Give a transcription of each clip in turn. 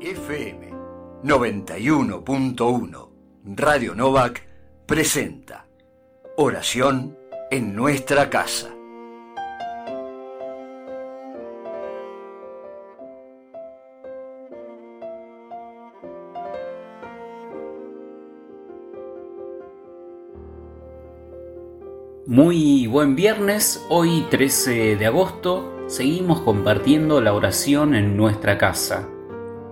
FM 91.1 Radio Novak presenta Oración en nuestra casa. Muy buen viernes, hoy 13 de agosto, seguimos compartiendo la oración en nuestra casa.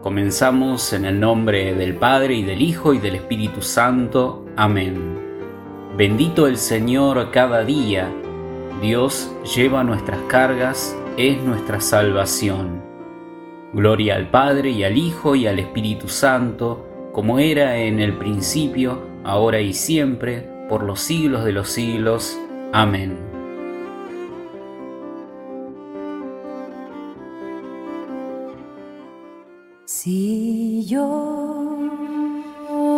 Comenzamos en el nombre del Padre y del Hijo y del Espíritu Santo. Amén. Bendito el Señor cada día. Dios lleva nuestras cargas, es nuestra salvación. Gloria al Padre y al Hijo y al Espíritu Santo, como era en el principio, ahora y siempre, por los siglos de los siglos. Amén. Si yo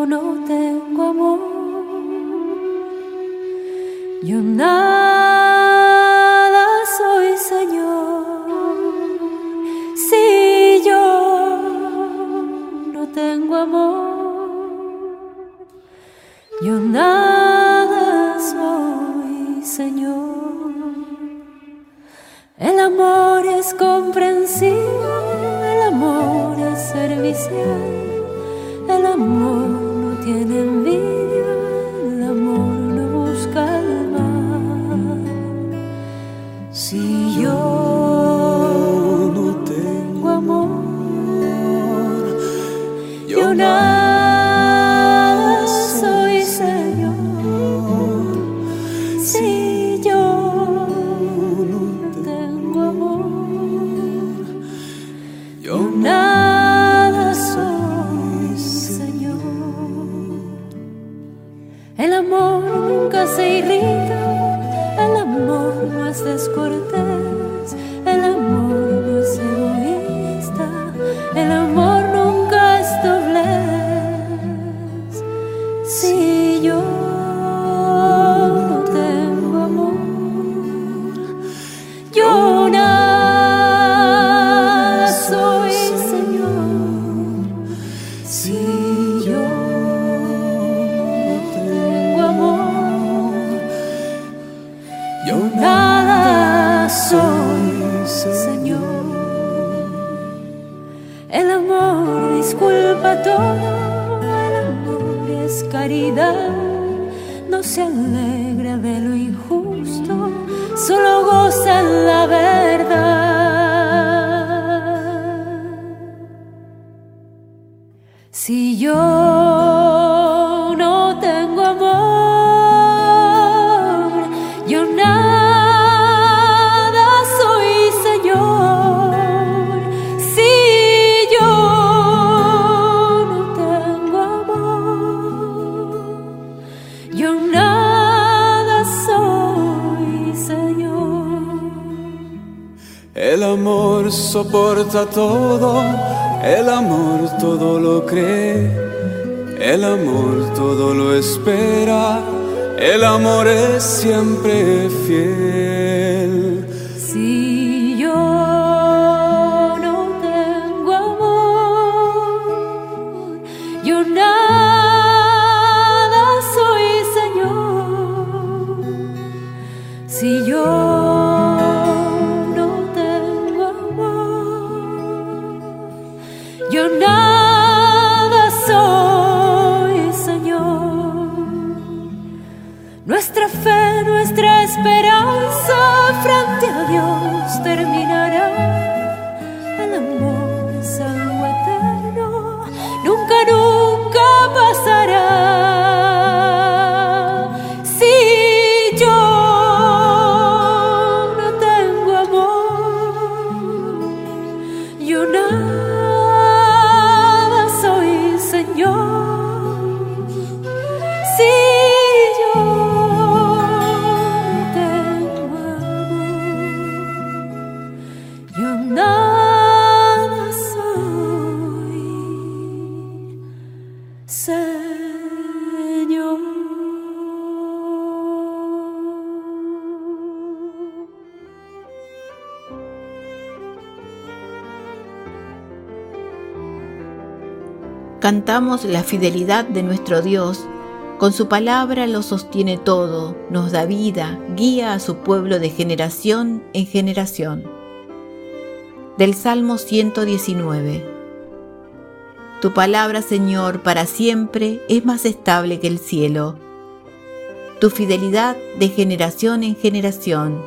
no tengo amor, yo nada soy, Señor. Si yo no tengo amor, yo nada soy, Señor. El amor es comprensivo, el amor no tiene envidia, El amor disculpa todo, el amor es caridad, no se alegra de lo injusto, solo goza la verdad. Si yo soporta todo, el amor todo lo cree, el amor todo lo espera, el amor es siempre fiel. Cantamos la fidelidad de nuestro Dios. Con su palabra lo sostiene todo, nos da vida, guía a su pueblo de generación en generación. Del Salmo 119. Tu palabra, Señor, para siempre es más estable que el cielo. Tu fidelidad de generación en generación.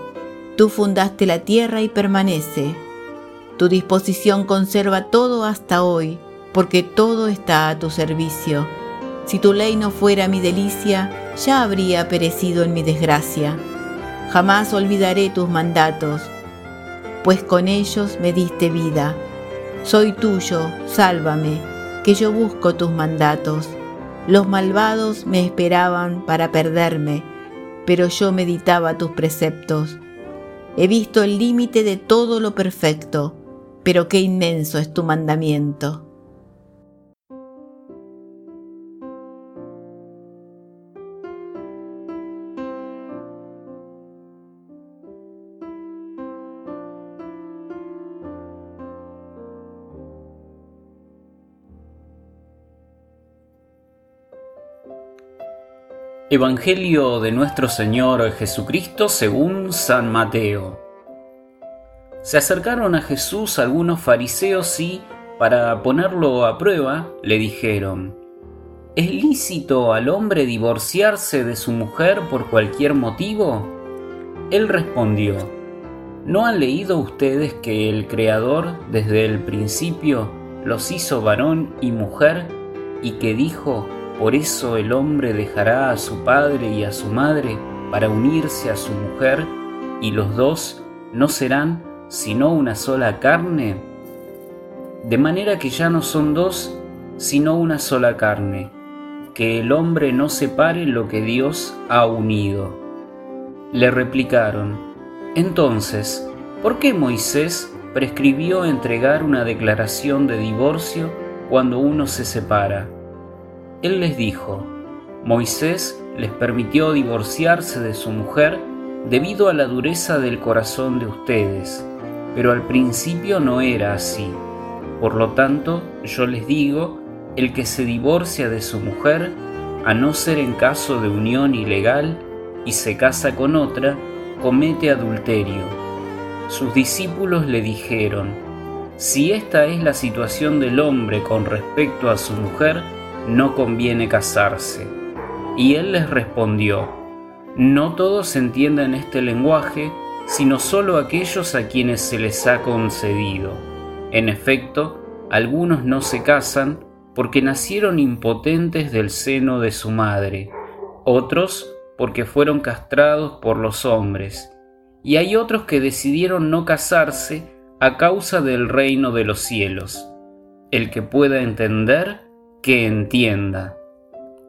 Tú fundaste la tierra y permanece. Tu disposición conserva todo hasta hoy porque todo está a tu servicio. Si tu ley no fuera mi delicia, ya habría perecido en mi desgracia. Jamás olvidaré tus mandatos, pues con ellos me diste vida. Soy tuyo, sálvame, que yo busco tus mandatos. Los malvados me esperaban para perderme, pero yo meditaba tus preceptos. He visto el límite de todo lo perfecto, pero qué inmenso es tu mandamiento. Evangelio de nuestro Señor Jesucristo según San Mateo. Se acercaron a Jesús algunos fariseos y, para ponerlo a prueba, le dijeron, ¿Es lícito al hombre divorciarse de su mujer por cualquier motivo? Él respondió, ¿no han leído ustedes que el Creador desde el principio los hizo varón y mujer y que dijo, por eso el hombre dejará a su padre y a su madre para unirse a su mujer, y los dos no serán sino una sola carne. De manera que ya no son dos, sino una sola carne. Que el hombre no separe lo que Dios ha unido. Le replicaron, entonces, ¿por qué Moisés prescribió entregar una declaración de divorcio cuando uno se separa? Él les dijo, Moisés les permitió divorciarse de su mujer debido a la dureza del corazón de ustedes, pero al principio no era así. Por lo tanto, yo les digo, el que se divorcia de su mujer, a no ser en caso de unión ilegal, y se casa con otra, comete adulterio. Sus discípulos le dijeron, si esta es la situación del hombre con respecto a su mujer, no conviene casarse. Y él les respondió, no todos entienden este lenguaje, sino solo aquellos a quienes se les ha concedido. En efecto, algunos no se casan porque nacieron impotentes del seno de su madre, otros porque fueron castrados por los hombres, y hay otros que decidieron no casarse a causa del reino de los cielos. El que pueda entender, que entienda.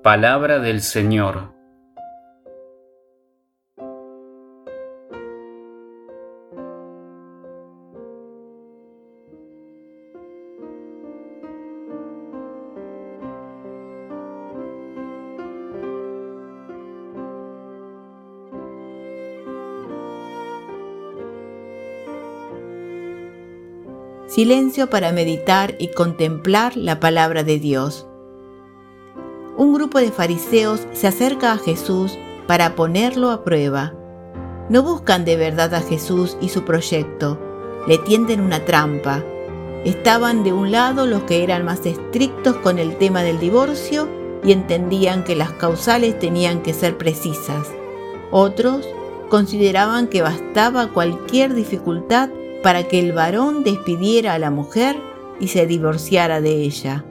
Palabra del Señor. Silencio para meditar y contemplar la palabra de Dios. Un grupo de fariseos se acerca a Jesús para ponerlo a prueba. No buscan de verdad a Jesús y su proyecto, le tienden una trampa. Estaban de un lado los que eran más estrictos con el tema del divorcio y entendían que las causales tenían que ser precisas. Otros consideraban que bastaba cualquier dificultad para que el varón despidiera a la mujer y se divorciara de ella.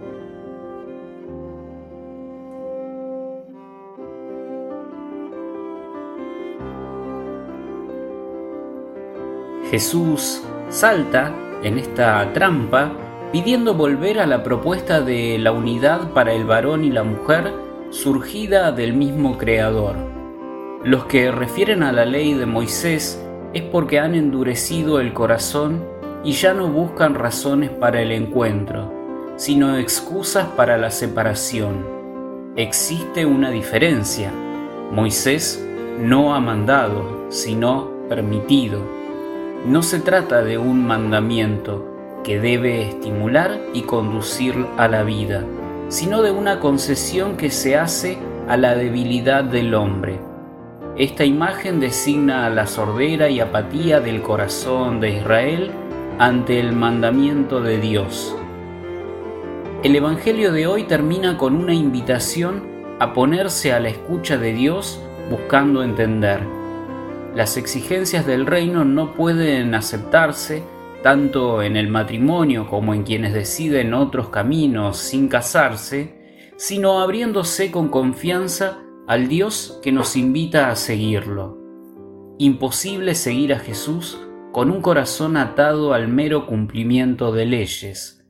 Jesús salta en esta trampa pidiendo volver a la propuesta de la unidad para el varón y la mujer surgida del mismo Creador. Los que refieren a la ley de Moisés es porque han endurecido el corazón y ya no buscan razones para el encuentro, sino excusas para la separación. Existe una diferencia. Moisés no ha mandado, sino permitido. No se trata de un mandamiento que debe estimular y conducir a la vida, sino de una concesión que se hace a la debilidad del hombre. Esta imagen designa la sordera y apatía del corazón de Israel ante el mandamiento de Dios. El Evangelio de hoy termina con una invitación a ponerse a la escucha de Dios buscando entender. Las exigencias del reino no pueden aceptarse tanto en el matrimonio como en quienes deciden otros caminos sin casarse, sino abriéndose con confianza al Dios que nos invita a seguirlo. Imposible seguir a Jesús con un corazón atado al mero cumplimiento de leyes.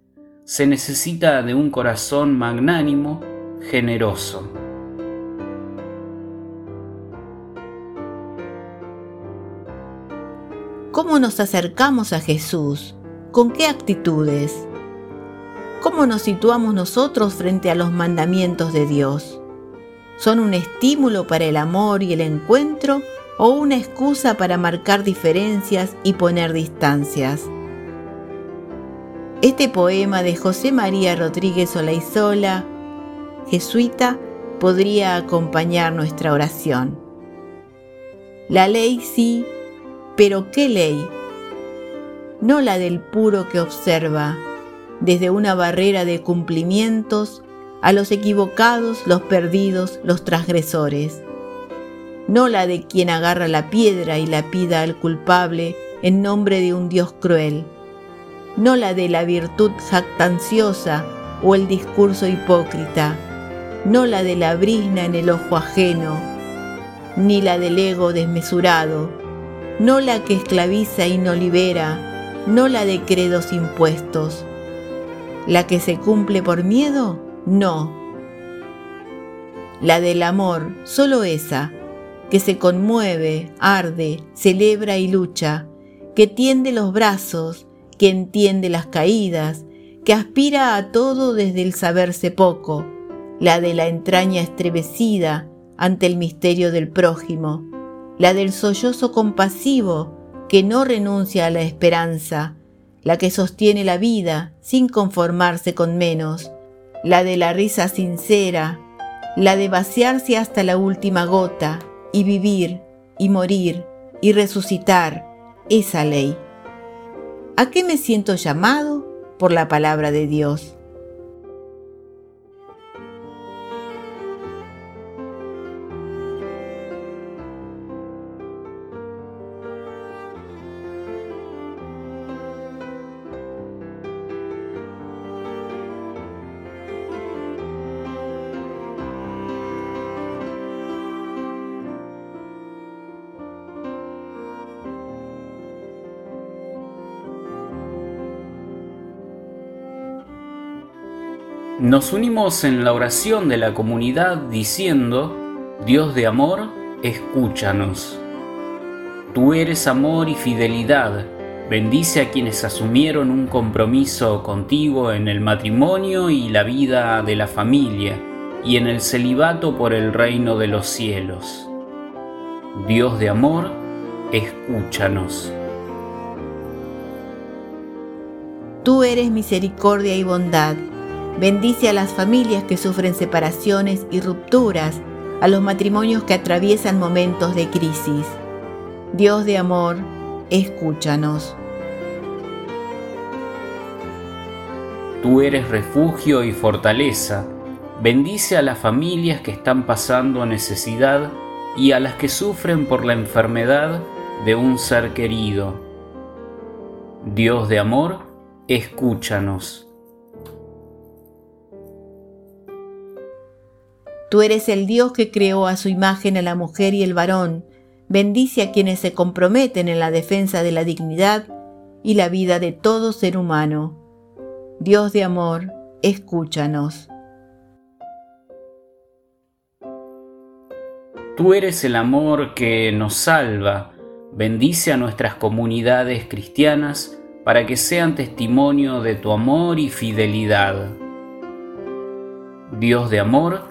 Se necesita de un corazón magnánimo, generoso. ¿Cómo nos acercamos a Jesús? ¿Con qué actitudes? ¿Cómo nos situamos nosotros frente a los mandamientos de Dios? ¿Son un estímulo para el amor y el encuentro o una excusa para marcar diferencias y poner distancias? Este poema de José María Rodríguez Olaizola, jesuita, podría acompañar nuestra oración. La ley sí, pero ¿qué ley? No la del puro que observa, desde una barrera de cumplimientos, a los equivocados, los perdidos, los transgresores. No la de quien agarra la piedra y la pida al culpable en nombre de un Dios cruel. No la de la virtud jactanciosa o el discurso hipócrita. No la de la brisna en el ojo ajeno, ni la del ego desmesurado, no la que esclaviza y no libera, no la de credos impuestos. ¿La que se cumple por miedo? No. La del amor, solo esa, que se conmueve, arde, celebra y lucha, que tiende los brazos, que entiende las caídas, que aspira a todo desde el saberse poco, la de la entraña estremecida ante el misterio del prójimo, la del sollozo compasivo que no renuncia a la esperanza, la que sostiene la vida sin conformarse con menos, la de la risa sincera, la de vaciarse hasta la última gota y vivir y morir y resucitar, esa ley. ¿A qué me siento llamado? Por la palabra de Dios. Nos unimos en la oración de la comunidad diciendo, Dios de amor, escúchanos. Tú eres amor y fidelidad. Bendice a quienes asumieron un compromiso contigo en el matrimonio y la vida de la familia y en el celibato por el reino de los cielos. Dios de amor, escúchanos. Tú eres misericordia y bondad Bendice a las familias que sufren separaciones y rupturas, a los matrimonios que atraviesan momentos de crisis. Dios de amor, escúchanos. Tú eres refugio y fortaleza. Bendice a las familias que están pasando necesidad y a las que sufren por la enfermedad de un ser querido. Dios de amor, escúchanos. Tú eres el Dios que creó a su imagen a la mujer y el varón. Bendice a quienes se comprometen en la defensa de la dignidad y la vida de todo ser humano. Dios de amor, escúchanos. Tú eres el amor que nos salva. Bendice a nuestras comunidades cristianas para que sean testimonio de tu amor y fidelidad. Dios de amor,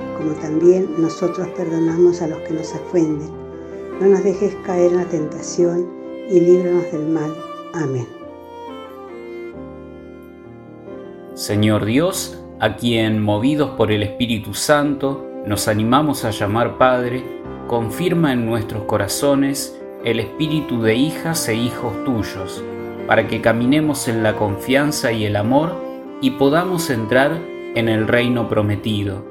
como también nosotros perdonamos a los que nos ofenden. No nos dejes caer en la tentación y líbranos del mal. Amén. Señor Dios, a quien, movidos por el Espíritu Santo, nos animamos a llamar Padre, confirma en nuestros corazones el espíritu de hijas e hijos tuyos, para que caminemos en la confianza y el amor y podamos entrar en el reino prometido.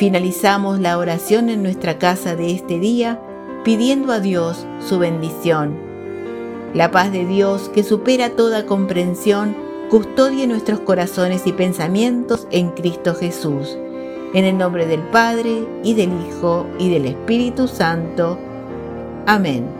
Finalizamos la oración en nuestra casa de este día pidiendo a Dios su bendición. La paz de Dios que supera toda comprensión custodie nuestros corazones y pensamientos en Cristo Jesús. En el nombre del Padre, y del Hijo, y del Espíritu Santo. Amén.